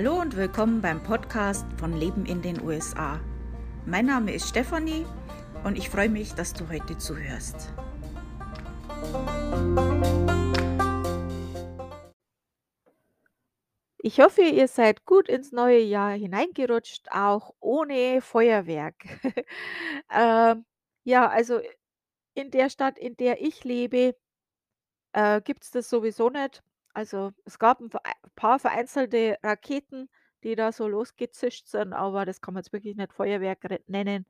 Hallo und willkommen beim Podcast von Leben in den USA. Mein Name ist Stefanie und ich freue mich, dass du heute zuhörst. Ich hoffe, ihr seid gut ins neue Jahr hineingerutscht, auch ohne Feuerwerk. ähm, ja, also in der Stadt, in der ich lebe, äh, gibt es das sowieso nicht. Also, es gab ein paar vereinzelte Raketen, die da so losgezischt sind, aber das kann man jetzt wirklich nicht Feuerwerk nennen.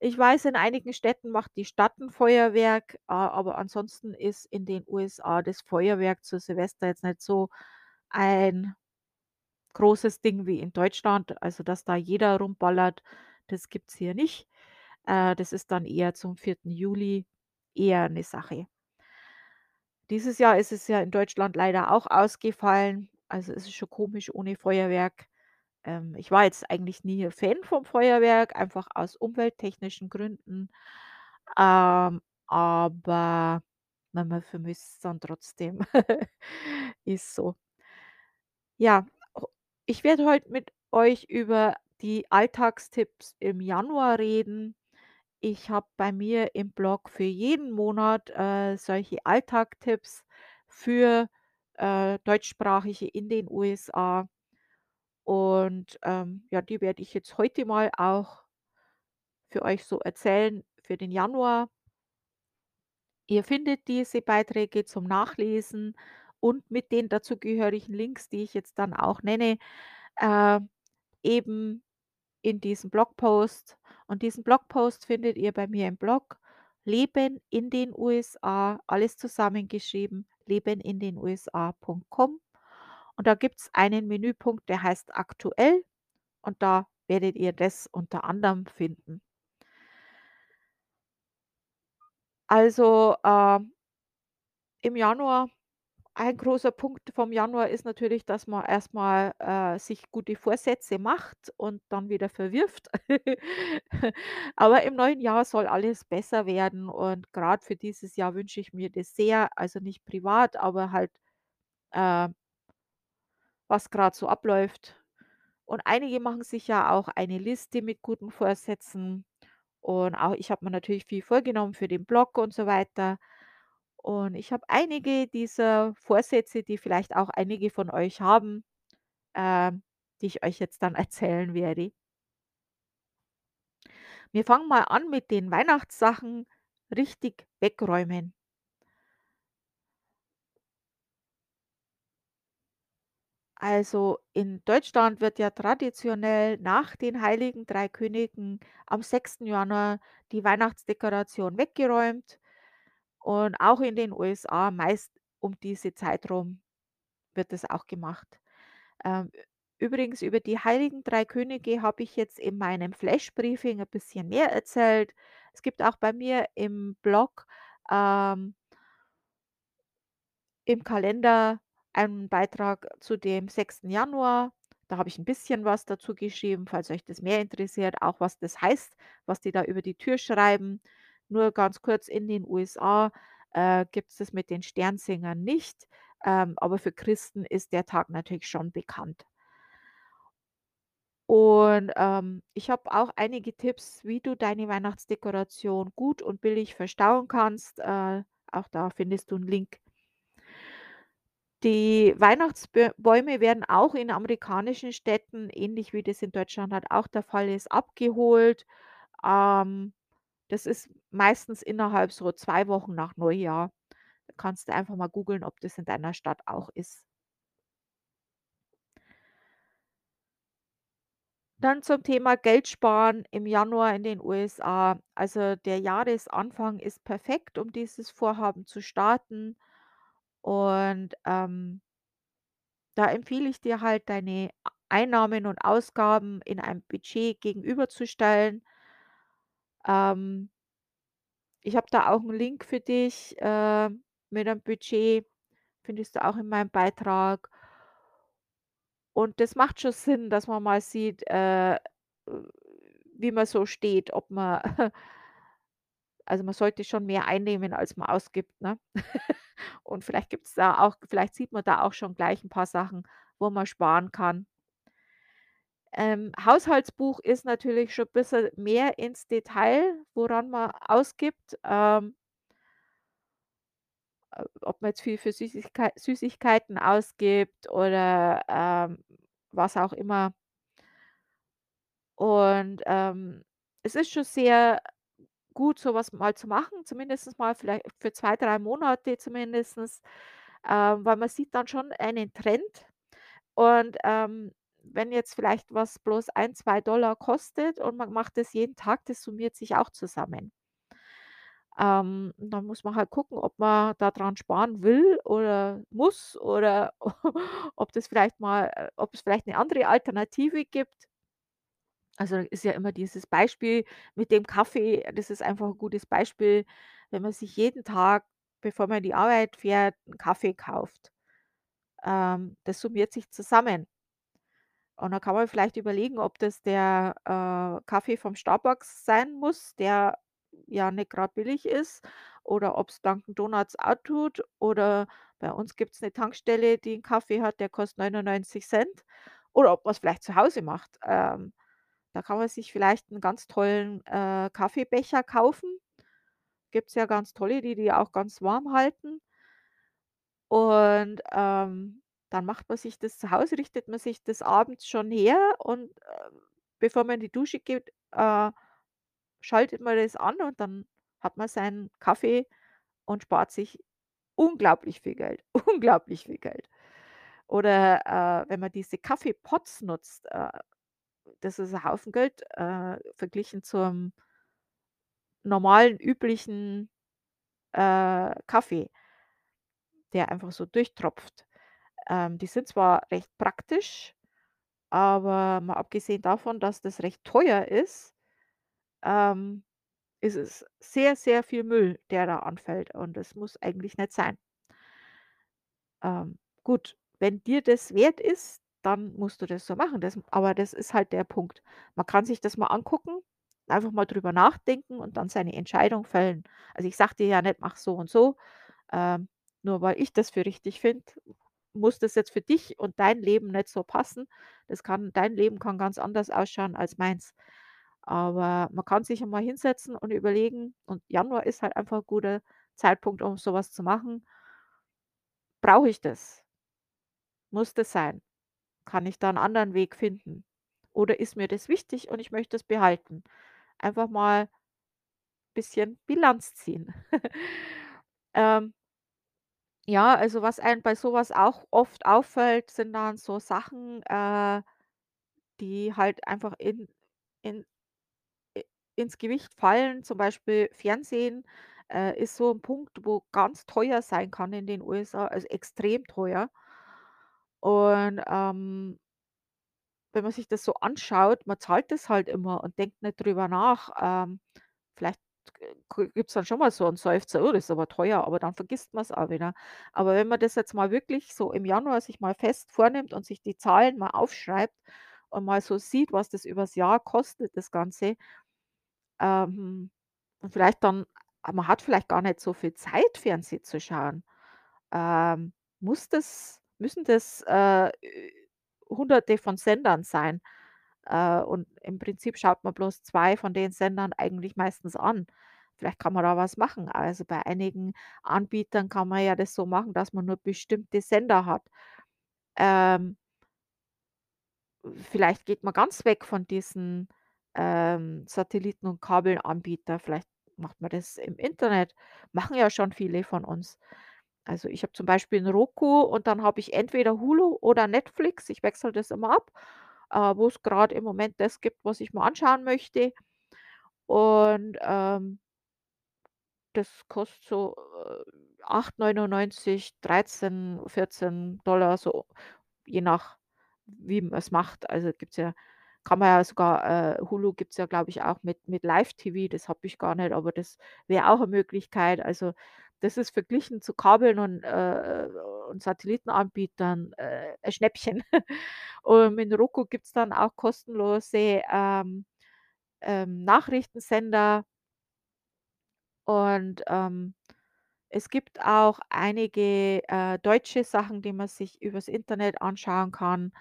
Ich weiß, in einigen Städten macht die Stadt 'n Feuerwerk, a aber ansonsten ist in den USA das Feuerwerk zu Silvester jetzt nicht so ein großes Ding wie in Deutschland. Also, dass da jeder rumballert, das gibt's hier nicht. Äh, das ist dann eher zum 4. Juli eher 'ne Sache. Dieses Jahr ist es ja in Deutschland leider auch ausgefallen. Also, es ist schon komisch ohne Feuerwerk. Ähm, ich war jetzt eigentlich nie Fan vom Feuerwerk, einfach aus umwelttechnischen Gründen. Ähm, aber man vermisst's dann trotzdem. Ist so. Ja, ich werde heute mit euch über die Alltagstipps im Januar reden. Ich habe bei mir im Blog für jeden Monat, äh, solche Alltagstipps für, äh, Deutschsprachige in den USA. Und, ähm, ja, die werde ich jetzt heute mal auch für euch so erzählen für den Januar. Ihr findet diese Beiträge zum Nachlesen und mit den dazugehörigen Links, die ich jetzt dann auch nenne, äh, eben in diesem Blogpost. Und diesen Blogpost findet ihr bei mir im Blog „Leben in den USA“, alles zusammengeschrieben, lebenindenusa.com. Und da gibt's einen Menüpunkt, der heißt „Aktuell“ und da werdet ihr das unter anderem finden. Also, ähm im Januar ein großer Punkt vom Januar ist natürlich, dass man erst mal, äh, sich gute Vorsätze macht und dann wieder verwirft. Aber im neuen Jahr soll alles besser werden und grad für dieses Jahr wünsche ich mir das sehr, also nicht privat, aber halt, äh was grad so abläuft. Und einige machen sich ja auch eine Liste mit guten Vorsätzen und auch ich habe mir natürlich viel vorgenommen für den Blog und so weiter. Und ich habe einige dieser Vorsätze, die vielleicht auch einige von euch haben, ähm, die ich euch jetzt dann erzählen werde. Wir fangen mal an mit den Weihnachtssachen richtig wegräumen. Also, in Deutschland wird ja traditionell nach den Heiligen 3 Königen am 6. Januar die Weihnachtsdekoration weggeräumt und auch in den USA meist um diese Zeit rum wird das auch gemacht. Ähm, übrigens über die Heiligen 3 Könige habe ich jetzt in meinem Flash-Briefing 'n bisschen mehr erzählt. Es gibt auch bei mir im Blog, ähm im Kalender einen Beitrag zu dem 6. Januar. Da habe ich 'n bisschen was dazu geschrieben, falls euch das mehr interessiert, auch was das heißt, was die da über die Tür schreiben. Nur ganz kurz, in den USA, äh, gibt's das mit den Sternsingern nicht, ähm, aber für Christen ist der Tag natürlich schon bekannt. Und, ähm, ich habe auch einige Tipps, wie du deine Weihnachtsdekoration gut und billig verstauen kannst. Äh, auch da findest du 'n Link. Die Weihnachtsbö Bäume werden auch in amerikanischen Städten, ähnlich wie das in Deutschland halt auch der Fall ist, abgeholt. Ähm, das ist meistens innerhalb so 2 Wochen nach Neujahr. Da kannst du einfach mal googeln, ob das in deiner Stadt auch ist. Dann zum Thema Geld sparen im Januar in den USA. Also, der Jahresanfang ist perfekt, um dieses Vorhaben zu starten. Und, ähm da empfehle ich dir halt, deine Einnahmen und Ausgaben in einem Budget gegenüberzustellen. Ähm ich habe da auch 'n Link für dich, äh, mit 'nem Budget, findest du auch in meinem Beitrag. Und das macht schon Sinn, dass man mal sieht, äh, wie man so steht, ob man also, man sollte schon mehr einnehmen, als man ausgibt, ne? Und vielleicht gibt's da auch vielleicht sieht man da auch schon gleich 'n paar Sachen, wo man sparen kann. Ähm, Haushaltsbuch ist natürlich schon bisschen mehr ins Detail, woran man ausgibt, ähm äh, ob man jetzt viel für Süßigkei Süßigkeiten ausgibt oder, ähm, was auch immer. Und, ähm, es ist schon sehr gut, so was mal zu machen, zumindest mal vielleicht für 2, 3 Monate zumindestens, ähm, weil man sieht dann schon einen Trend. Und, ähm, wenn jetzt vielleicht was bloß ein, 2 kostet und man macht das jeden Tag, das summiert sich auch zusammen. Ähm, dann muss man halt gucken, ob man da dran sparen will oder muss oder ob das vielleicht mal äh, ob es vielleicht 'ne andere Alternative gibt. Also, ist ja immer dieses Beispiel mit dem Kaffee, das ist einfach 'n gutes Beispiel, wenn man sich jeden Tag, bevor man in die Arbeit fährt, 'n Kaffee kauft. Ähm, das summiert sich zusammen. Und dann kann man vielleicht überlegen, ob das der, äh, Kaffee vom Starbucks sein muss, der ja nicht grad billig ist, oder ob's Dunkin' Donuts auch tut, oder bei uns gibt's 'ne Tankstelle, die 'n Kaffee hat, der kostet 99 oder ob man's vielleicht zu Hause macht. Ähm, da kann man sich vielleicht 'n ganz tollen, äh, Kaffeebecher kaufen. Gibt's ja ganz tolle, die die auch ganz warm halten. Und, ähm, dann macht man sich das zu Hause richtet man sich das abends schon her und, ähm, bevor man in die Dusche geht, äh, schaltet man das an und dann hat man seinen Kaffee und spart sich unglaublich viel Geld, unglaublich viel Geld. Oder, äh, wenn man diese Kaffeepots nutzt, äh, das ist 'n Haufen Geld, äh, verglichen zum normalen, üblichen, äh, Kaffee der einfach so durchtropft. Ähm, die sind zwar recht praktisch, aber mal abgesehen davon, dass das recht teuer ist, ähm, ist es sehr, sehr viel Müll, der da anfällt und das muss eigentlich nicht sein. Ähm, gut, wenn dir das wert ist, dann musst du das so machen. Das aber das ist halt der Punkt. Man kann sich das mal angucken, einfach mal drüber nachdenken und dann seine Entscheidung fällen. Also, ich sage dir ja nicht: „Mach so und so“, ähm, nur weil ich das für richtig finde, muss das jetzt für dich und dein Leben nicht so passen. Das kann dein Leben kann ganz anders ausschauen als meins. Aber man kann sich mal hinsetzen und überlegen und Januar ist halt einfach 'n guter Zeitpunkt, um so was zu machen. Brauche ich das? Muss das sein? Kann ich da 'n anderen Weg finden? Oder ist mir das wichtig und ich möchte es behalten? Einfach mal bisschen Bilanz ziehen. Ähm ja, also, was einem bei so was auch oft auffällt, sind dann so Sachen, äh, die halt einfach in in ins Gewicht fallen. Zum Beispiel Fernsehen, äh, ist so 'n Punkt, wo ganz teuer sein kann in den USA, also, extrem teuer. Und, ähm wenn man sich das so anschaut, man zahlt das halt immer und denkt nicht drüber nach. Ähm, vielleicht g gibt's dann schon mal so 'n Seufzer: „Oh, das ist aber teuer“, aber dann vergisst man's auch wieder. Aber wenn man das jetzt mal wirklich so im Januar sich mal fest vornimmt und sich die Zahlen mal aufschreibt und mal so sieht, was das übers Jahr kostet, das Ganze ähm, und vielleicht dann man hat vielleicht gar nicht so viel Zeit, Fernsehen zu schauen. Ähm, muss das müssen das, äh, Hunderte von Sendern sein? Äh, und im Prinzip schaut man bloß 2 von den Sendern eigentlich meistens an. Vielleicht kann man da was machen. Also, bei einigen Anbietern kann man ja das so machen, dass man nur bestimmte Sender hat. Ähm vielleicht geht man ganz weg von diesen, ähm, Satelliten und Kabelanbieter. Vielleicht macht man das im Internet. Machen ja schon viele von uns. Also, ich habe zum Beispiel 'n Roku und dann habe ich entweder Hulu oder Netflix. Ich wechsle das immer ab, äh, wo's grad im Moment das gibt, was ich mir anschauen möchte. Und, ähm das kostet so, äh, 8,99, 13, 14 so, je nach wie man's macht. Also, gibt's ja kann man ja sogar äh, Hulu gibt's ja, glaube ich, auch mit mit Live-TV, das habe ich gar nicht, aber das wäre auch 'ne Möglichkeit. Also, das ist verglichen zu Kabeln und, äh, und Satellitenanbietern, äh, 'n Schnäppchen. Und mit Roku gibt's dann auch kostenlose, ähm, ähm, Nachrichtensender. Und, ähm, es gibt auch einige, äh, deutsche Sachen, die man sich übers Internet anschauen kann.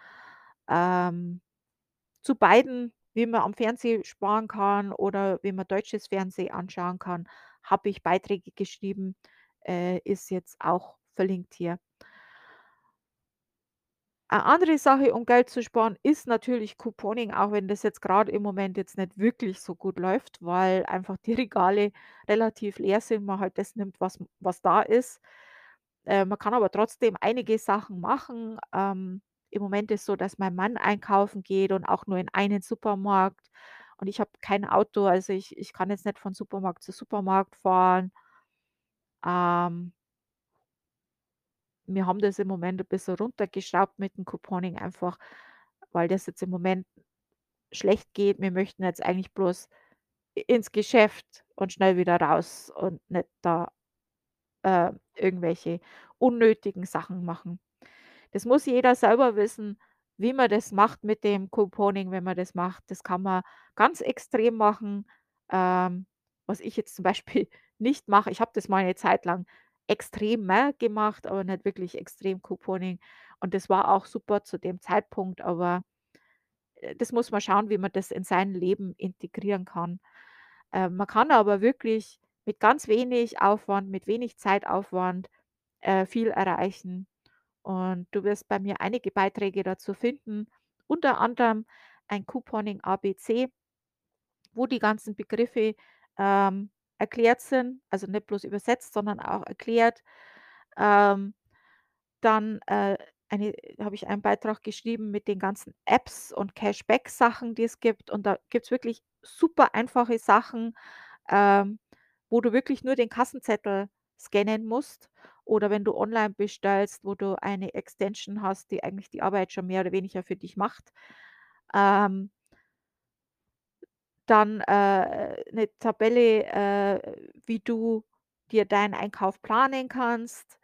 Ähm zu beiden, wie man am Fernseh sparen kann oder wie man deutsches Fernsehen anschauen kann, habe ich Beiträge geschrieben, äh, ist jetzt auch verlinkt hier. A andere Sache, um Geld zu sparen, ist natürlich Couponing, auch wenn das jetzt grad im Moment jetzt nicht wirklich so gut läuft, weil einfach die Regale relativ leer sind, man halt das nimmt, was was da ist. Äh, man kann aber trotzdem einige Sachen machen. Ähm, im Moment ist so, dass mein Mann einkaufen geht und auch nur in einen Supermarkt und ich habe kein Auto, also ich ich kann jetzt nicht von Supermarkt zu Supermarkt fahren. Ähm wir haben das im Moment 'n bisschen runtergeschraubt mit dem Couponing einfach, weil das jetzt im Moment schlecht geht. Wir möchten jetzt eigentlich bloß ins Geschäft und schnell wieder raus und nicht da, äh, irgendwelche unnötigen Sachen machen. Das muss jeder selber wissen, wie man das macht mit dem Couponing, wenn man das macht. Das kann man ganz extrem machen, ähm, was ich jetzt zum Beispiel nicht mache. Ich habe das mal 'ne Zeit lang extremer gemacht, aber nicht wirklich extrem Couponing und das war auch super zu dem Zeitpunkt, aber, äh, das muss man schauen, wie man das in sein Leben integrieren kann. Ähm, man kann aber wirklich mit ganz wenig Aufwand, mit wenig Zeitaufwand, äh, viel erreichen und du wirst bei mir einige Beiträge dazu finden, unter anderem ein Couponing ABC wo die ganzen Begriffe, ähm, erklärt sind, also nicht bloß übersetzt, sondern auch erklärt. Ähm, dann, äh, habe ich einen Beitrag geschrieben mit den ganzen Apps und Cashback-Sachen, die es gibt und da gibt's wirklich super einfache Sachen, ähm, wo du wirklich nur den Kassenzettel scannen musst oder wenn du online bestellst, wo du eine Extension hast, die eigentlich die Arbeit schon mehr oder weniger für dich macht. Ähm dann, äh, 'ne Tabelle, äh, wie du dir deinen Einkauf planen kannst,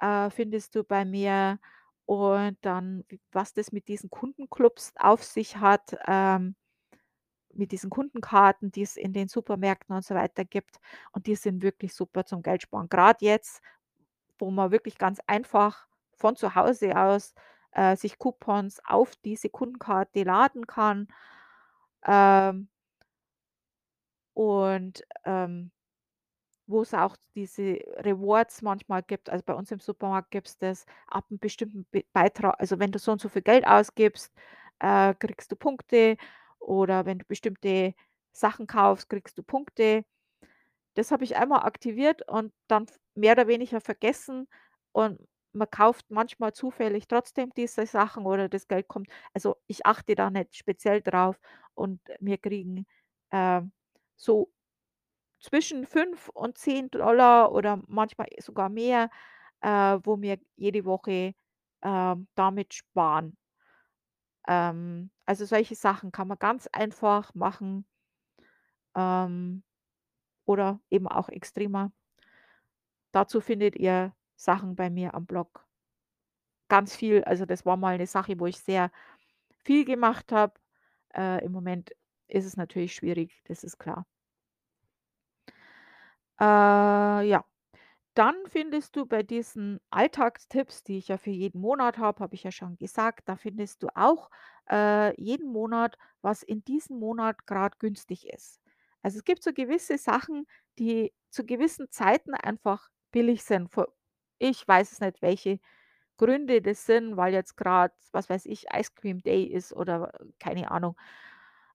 äh, findest du bei mir und dann, was das mit diesen Kundenclubs auf sich hat, ähm, mit diesen Kundenkarten, die es in den Supermärkten und so weiter gibt und die sind wirklich super zum Geldsparen. Grad jetzt, wo man wirklich ganz einfach von zu Hause aus, äh, sich Coupons auf diese Kundenkarte laden kann. Ähm und, ähm, wo's auch diese Rewards manchmal gibt. Also, bei uns im Supermarkt gibt's das ab 'n bestimmten Be Beitra also, wenn du so und so viel Geld ausgibst, äh, kriegst du Punkte oder wenn du bestimmte Sachen kaufst, kriegst du Punkte. Das habe ich einmal aktiviert und dann mehr oder weniger vergessen und man kauft manchmal zufällig trotzdem diese Sachen oder das Geld kommt also, ich achte da nicht speziell drauf und wir kriegen, ähm, so zwischen 5 und 10 $ oder manchmal sogar mehr, äh, wo wir jede Woche, ähm, damit sparen. Ähm, also, solche Sachen kann man ganz einfach machen ähm, oder eben auch extremer. Dazu findet ihr Sachen bei mir am Blog. Ganz viel also, das war mal 'ne Sache, wo ich sehr viel gemacht habe. Äh, im Moment ist es natürlich schwierig, das ist klar. Äh, ja. Dann findest du bei diesen Alltagstipps, die ich ja für jeden Monat habe, habe ich ja schon gesagt, da findest du auch, äh, jeden Monat, was in diesem Monat grad günstig ist. Also, es gibt so gewisse Sachen, die zu gewissen Zeiten einfach billig sind. Ich weiß es nicht, welche Gründe das sind, weil jetzt grad, was weiß ich, Ice Cream Day ist oder keine Ahnung.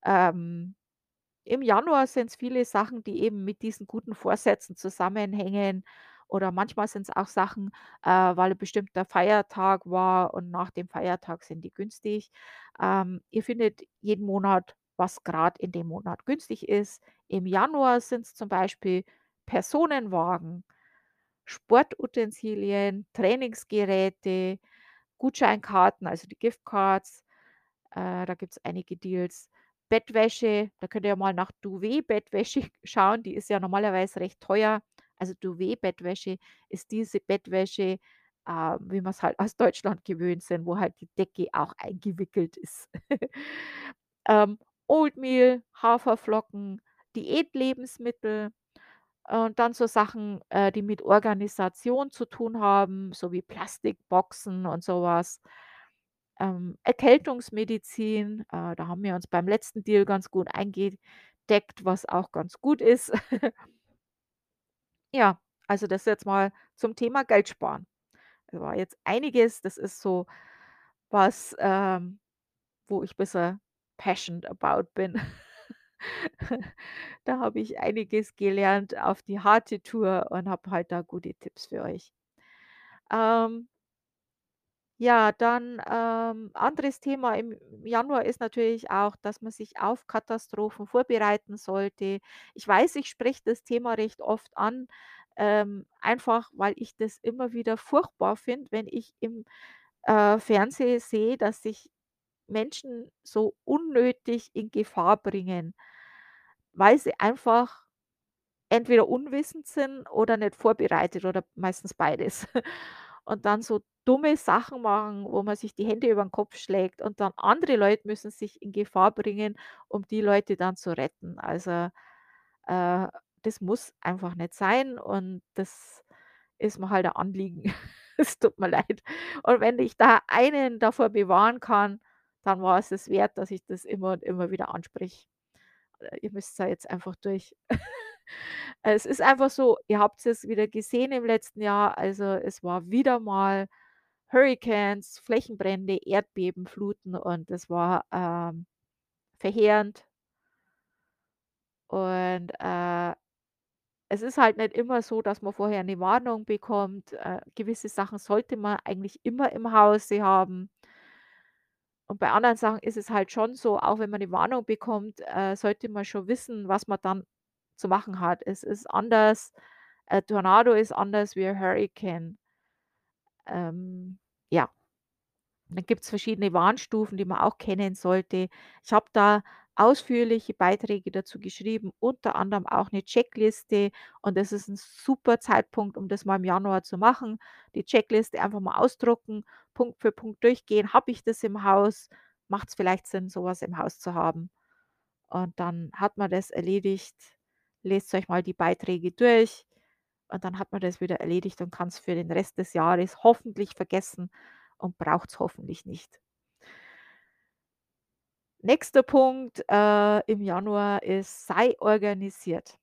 Ähm, im Januar sind's viele Sachen, die eben mit diesen guten Vorsätzen zusammenhängen oder manchmal sind's auch Sachen, äh, weil 'n bestimmter Feiertag war und nach dem Feiertag sind die günstig. Ähm, ihr findet jeden Monat, was grad in dem Monat günstig ist. Im Januar sind's zum Beispiel Personenwagen, Sportutensilien, Trainingsgeräte, Gutscheinkarten, also die Giftcards, äh, da gibt's einige Deals. Bettwäsche, da könnt ihr ja mal nach Duvet-Bettwäsche schauen, die ist ja normalerweise recht teuer. Also, Duvet-Bettwäsche ist diese Bettwäsche, äh, wie wir's halt aus Deutschland gewöhnt sind, wo halt die Decke auch eingewickelt ist. Ähm, Oatmeal, Haferflocken, Diätlebensmittel und dann so Sachen, äh, die mit Organisation zu tun haben, so wie Plastikboxen und so was. Ähm, Erkältungsmedizin. Äh, da haben wir uns beim letzten Deal ganz gut eingedeckt, was auch ganz gut ist. Ja, also das jetzt mal zum Thema Geld sparen. Da war jetzt einiges, das ist so was, ähm, wo ich bisschen passionate about bin. Da habe ich einiges gelernt auf die harte Tour und habe halt da gute Tipps für euch. Ähm ja, dann, ähm, anderes Thema im Januar ist natürlich auch, dass man sich auf Katastrophen vorbereiten sollte. Ich weiß, ich spreche das Thema recht oft an, ähm, einfach weil ich das immer wieder furchtbar finde, wenn ich im, äh, Fernsehen sehe, dass sich Menschen so unnötig in Gefahr bringen, weil sie einfach entweder unwissend sind oder nicht vorbereitet oder meistens beides. Und dann so dumme Sachen machen, wo man sich die Hände über 'n Kopf schlägt und dann andere Leute müssen sich in Gefahr bringen, um die Leute dann zu retten. Also, äh, das muss einfach nicht sein und das ist mir halt ein Anliegen. Es tut mir leid. Und wenn ich da einen davor bewahren kann, dann war es es wert, dass ich das immer und immer wieder anspreche. Äh, ihr müsst da jetzt einfach durch. Es ist einfach so, ihr habt's es wieder gesehen im letzten Jahr, also es war wieder mal Hurrikans, Flächenbrände, Erdbeben, Fluten und das war, ähm, verheerend. Und, äh, es ist halt nicht immer so, dass man vorher 'ne Warnung bekommt. Äh, gewisse Sachen sollte man eigentlich immer im Hause haben. Und bei anderen Sachen ist es halt schon so, auch wenn man 'ne Warnung bekommt, äh, sollte man schon wissen, was man dann zu machen hat. Es ist anders ein Tornado ist anders wie ein Hurrikan. Ähm, ja. Dann gibt's verschiedene Warnstufen, die man auch kennen sollte. Ich habe da ausführliche Beiträge dazu geschrieben, unter anderem auch 'ne Checkliste und das ist 'n super Zeitpunkt, um das mal im Januar zu machen. Die Checkliste einfach mal ausdrucken, Punkt für Punkt durchgehen. Habe ich das im Haus? Macht's vielleicht Sinn, so was im Haus zu haben? Und dann hat man das erledigt. Lest euch mal die Beiträge durch und dann hat man das wieder erledigt und kann's für den Rest des Jahres hoffentlich vergessen und braucht's hoffentlich nicht. Nächster Punkt, äh, im Januar ist: Sei organisiert.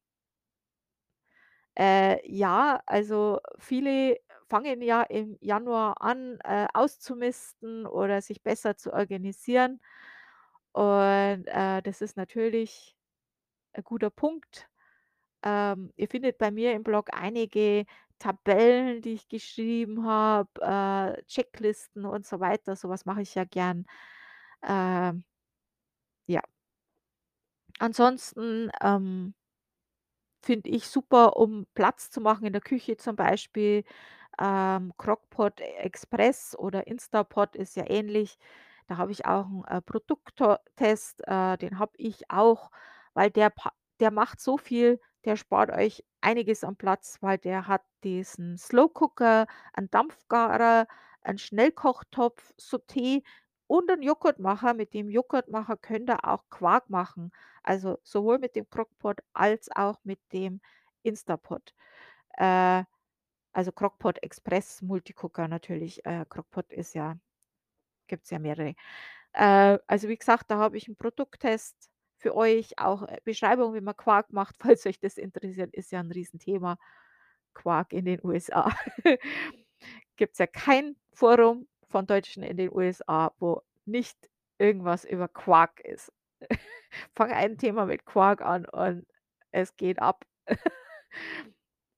Äh, ja, also viele fangen ja im Januar an, äh, auszumisten oder sich besser zu organisieren. Und, äh, das ist natürlich ein guter Punkt. Ähm, ihr findet bei mir im Blog einige Tabellen, die ich geschrieben habe, äh, Checklisten und so weiter. So was mache ich ja gern. Ähm ja. Ansonsten, ähm finde ich super, um Platz zu machen in der Küche zum Beispiel, ähm, Crock-Pot Express oder Instapot ist ja ähnlich. Da habe ich auch 'n, äh, Produktto Test, äh, den habe ich auch, weil der der macht so viel, der spart euch einiges an Platz, weil der hat diesen Slow Cooker, einen Dampfgarer, einen Schnellkochtopf, Sauté und 'n Joghurtmacher. Mit dem Joghurtmacher könnt ihr auch Quark machen, also sowohl mit dem Crock-Pot als auch mit dem Instapot. Äh, also Crock-Pot Express, Multicooker natürlich. Äh, Crock-Pot ist ja gibt's ja mehrere. Äh, also wie gesagt, da habe ich 'n Produkttest für euch, auch, äh, Beschreibung, wie man Quark macht, falls euch das interessiert, ist ja 'n Riesenthema, Quark in den USA. Gibt's ja kein Forum von Deutschen in den USA, wo nicht irgendwas über Quark ist. Fang ein Thema mit Quark an und es geht ab.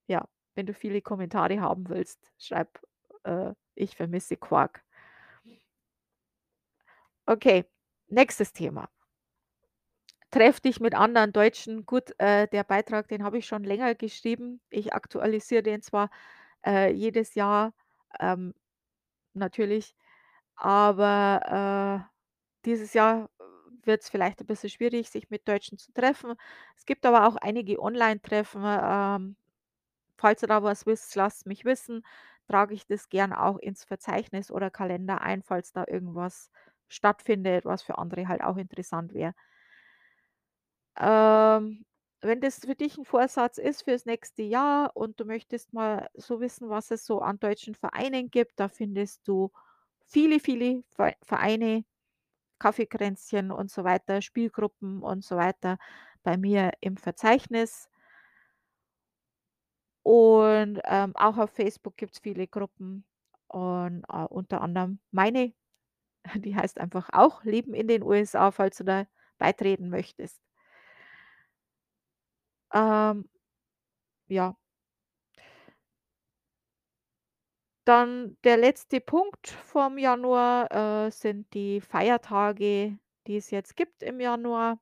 Ja, wenn du viele Kommentare haben willst, schreib, äh: „Ich vermisse Quark.“ Okay, nächstes Thema. Treff dich mit anderen Deutschen. Gut, äh, der Beitrag, den habe ich schon länger geschrieben. Ich aktualisiere den zwar, äh, jedes Jahr, ähm, natürlich, aber, äh, dieses Jahr wird's vielleicht 'n bisschen schwierig, sich mit Deutschen zu treffen. Es gibt aber auch einige Online-Treffen. Ähm, falls ihr da was wisst, lasst mich wissen. Trage ich das gern auch ins Verzeichnis oder Kalender ein, falls da irgendwas stattfindet, was für andere halt auch interessant wäre. Ähm, wenn das für dich 'n Vorsatz ist fürs nächste Jahr und du möchtest mal so wissen, was es so an deutschen Vereinen gibt, da findest du viele, viele Vereine, Kaffekränzchen und so weiter, Spielgruppen und so weiter bei mir im Verzeichnis. Und, ähm, auch auf Facebook gibt's viele Gruppen und, äh, unter anderem meine, die heißt einfach auch „Leben in den USA“, falls du da beitreten möchtest. Ähm, ja. Dann der letzte Punkt vom Januar, äh, sind die Feiertage, die es jetzt gibt im Januar.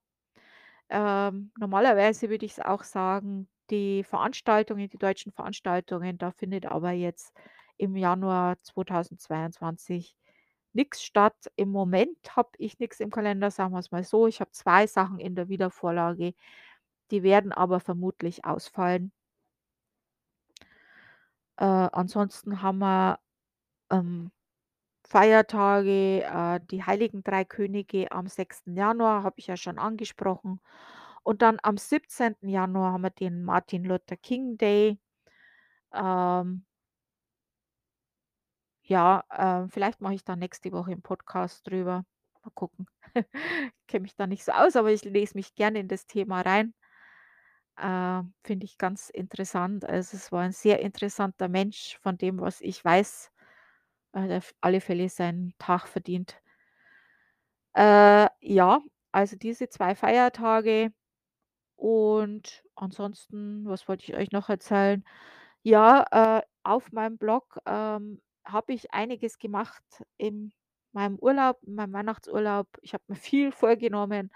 Ähm, normalerweise würde ich's auch sagen, die Veranstaltungen die deutschen Veranstaltungen, da findet aber jetzt im Januar 2022 nix statt. Im Moment habe ich nix im Kalender, sagen wir's mal so. Ich habe 2 Sachen in der Wiedervorlage, die werden aber vermutlich ausfallen. Äh, ansonsten haben wir, ähm, Feiertage, äh, die Heiligen 3 Könige am 6. Januar, habe ich ja schon angesprochen. Und dann am 17. Januar haben wir den Martin Luther King Day. Ähm ja, äh, vielleicht mache ich da nächste Woche 'n Podcast drüber. Mal gucken. Kenne mich da nicht so aus, aber ich lese mich gerne in das Thema rein. Äh, finde ich ganz interessant. Also, es war ein sehr interessanter Mensch von dem, was ich weiß. Hat auf alle Fälle seinen Tag verdient. Äh, ja, also diese 2 Feiertage und ansonsten, was wollte ich euch noch erzählen? Ja, äh, auf meinem Blog, ähm, habe ich einiges gemacht in meinem Urlaub, in meinem Weihnachtsurlaub. Ich habe mir viel vorgenommen,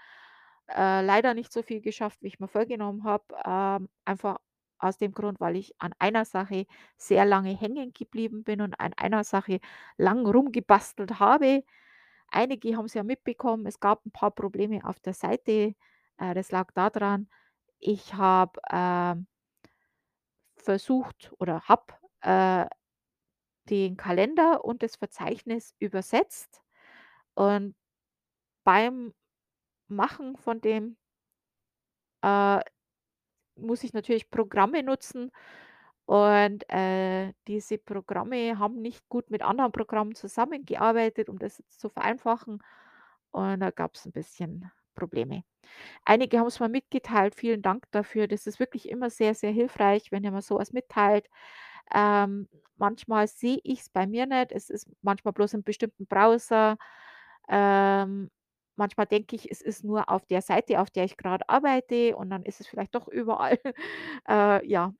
äh, leider nicht so viel geschafft, wie ich mir vorgenommen habe, ähm, einfach aus dem Grund, weil ich an einer Sache sehr lange hängen geblieben bin und an einer Sache lang rumgebastelt habe. Einige haben's ja mitbekommen, es gab 'n paar Probleme auf der Seite. Äh, das lag da dran, ich habe, ähm versucht oder habe, äh, den Kalender und das Verzeichnis übersetzt. Und beim Machen von dem äh, muss ich natürlich Programme nutzen und, äh, diese Programme haben nicht gut mit anderen Programmen zusammengearbeitet, um das jetzt zu vereinfachen. Und da gab's 'n bisschen Probleme. Einige haben's mir mitgeteilt, vielen Dank dafür. Das ist wirklich immer sehr, sehr hilfreich, wenn ihr mir so was mitteilt. Ähm, manchmal sehe ich's bei mir nicht. Es ist manchmal bloß im bestimmten Browser. Ähm, manchmal denke ich, es ist nur auf der Seite, auf der ich grad arbeite und dann ist es vielleicht doch überall. Äh, ja,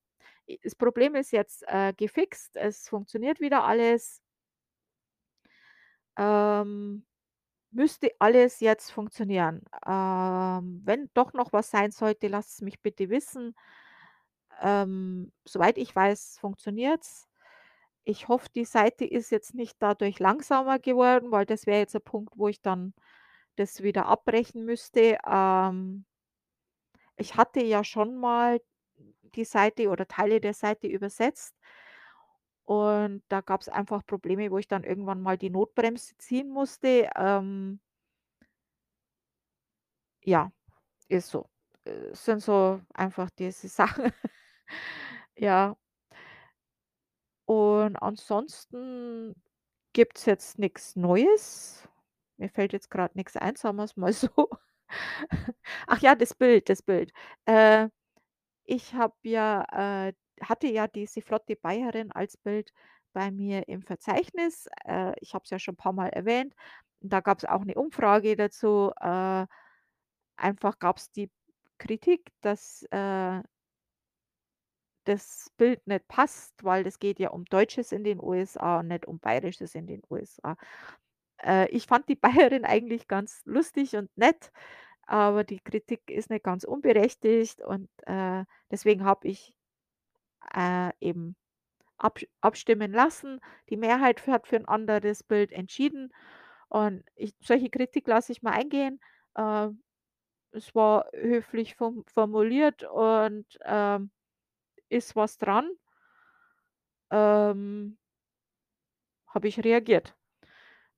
das Problem ist jetzt, äh, gefixt. Es funktioniert wieder alles. Ähm, müsste alles jetzt funktionieren. Ähm, wenn doch noch was sein sollte, lasst's mich bitte wissen. Ähm, soweit ich weiß, funktioniert's. Ich hoffe, die Seite ist jetzt nicht dadurch langsamer geworden, weil das wäre jetzt 'n Punkt, wo ich dann das wieder abbrechen müsste. Ähm ich hatte ja schon mal die Seite oder Teile der Seite übersetzt und da gab's einfach Probleme, wo ich dann irgendwann mal die Notbremse ziehen musste. Ähm ja, ist so. Äh, sind so einfach diese Sachen. Ja. Und ansonsten gibt's jetzt nix Neues. Mir fällt jetzt grad nix ein, sagen wir's mal so. Ach ja, das Bild das Bild. Äh, ich habe ja äh, hatte ja diese Flotte Bayerin als Bild bei mir im Verzeichnis. Äh, ich habe es ja schon paarmal erwähnt. Da gab's auch 'ne Umfrage dazu. Äh, einfach gab's die Kritik, dass, äh das Bild nicht passt, weil es geht ja um Deutsches in den USA und nicht um Bayerisches in den USA. Äh, ich fand die Bayerin eigentlich ganz lustig und nett, aber die Kritik ist nicht ganz unberechtigt und, äh, deswegen habe ich, äh, eben absch abstimmen lassen. Die Mehrheit hat für 'n anderes Bild entschieden und ich solche Kritik lasse ich mir eingehen. Äh, es war höflich form formuliert und, ähm, ist was dran. Ähm habe ich reagiert.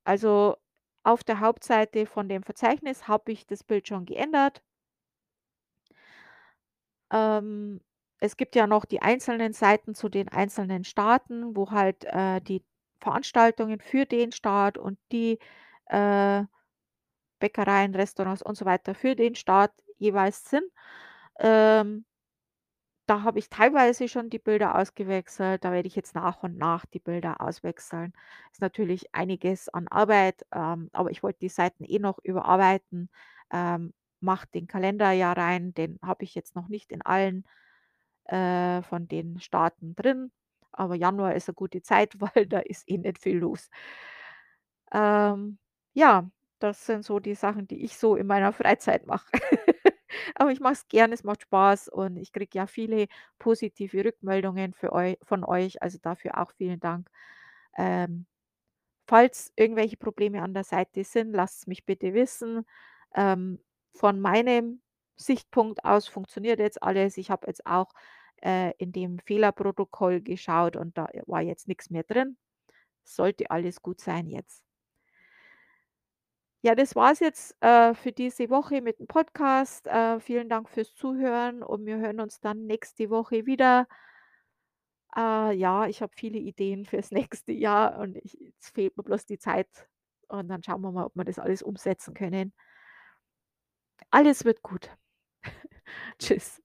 Also, auf der Hauptseite von dem Verzeichnis habe ich das Bild schon geändert. Ähm, es gibt ja noch die einzelnen Seiten zu den einzelnen Staaten, wo halt, äh, die Veranstaltungen für den Staat und die, äh, Bäckereien, Restaurants und so weiter für den Staat jeweils sind. Ähm da habe ich teilweise schon die Bilder ausgewechselt, da werde ich jetzt nach und nach die Bilder auswechseln. Ist natürlich einiges an Arbeit, ähm, aber ich wollte die Seiten eh noch überarbeiten. Ähm, mache den Kalender ja rein, den habe ich jetzt noch nicht in allen, äh, von den Staaten drin, aber Januar ist 'ne gute Zeit, weil da ist eh nicht viel los. Ähm, ja, das sind so die Sachen, die ich so in meiner Freizeit mache. Aber ich mache es gern, es macht Spaß und ich kriege ja viele positive Rückmeldungen für eu von euch, also dafür auch vielen Dank. Ähm, falls irgendwelche Probleme an der Seite sind, lasst's mich bitte wissen. Ähm, von meinem Sichtpunkt aus funktioniert jetzt alles. Ich habe jetzt auch, äh, in dem Fehlerprotokoll geschaut und da, äh, war jetzt nix mehr drin. Sollte alles gut sein jetzt. Ja, das war's jetzt, äh, für diese Woche mit dem Podcast. Äh, vielen Dank fürs Zuhören und wir hören uns dann nächste Woche wieder. Äh, ja, ich habe viele Ideen fürs nächste Jahr und ich jetzt fehlt mir bloß die Zeit und dann schauen wir mal, ob wir das alles umsetzen können. Alles wird gut. Tschüss.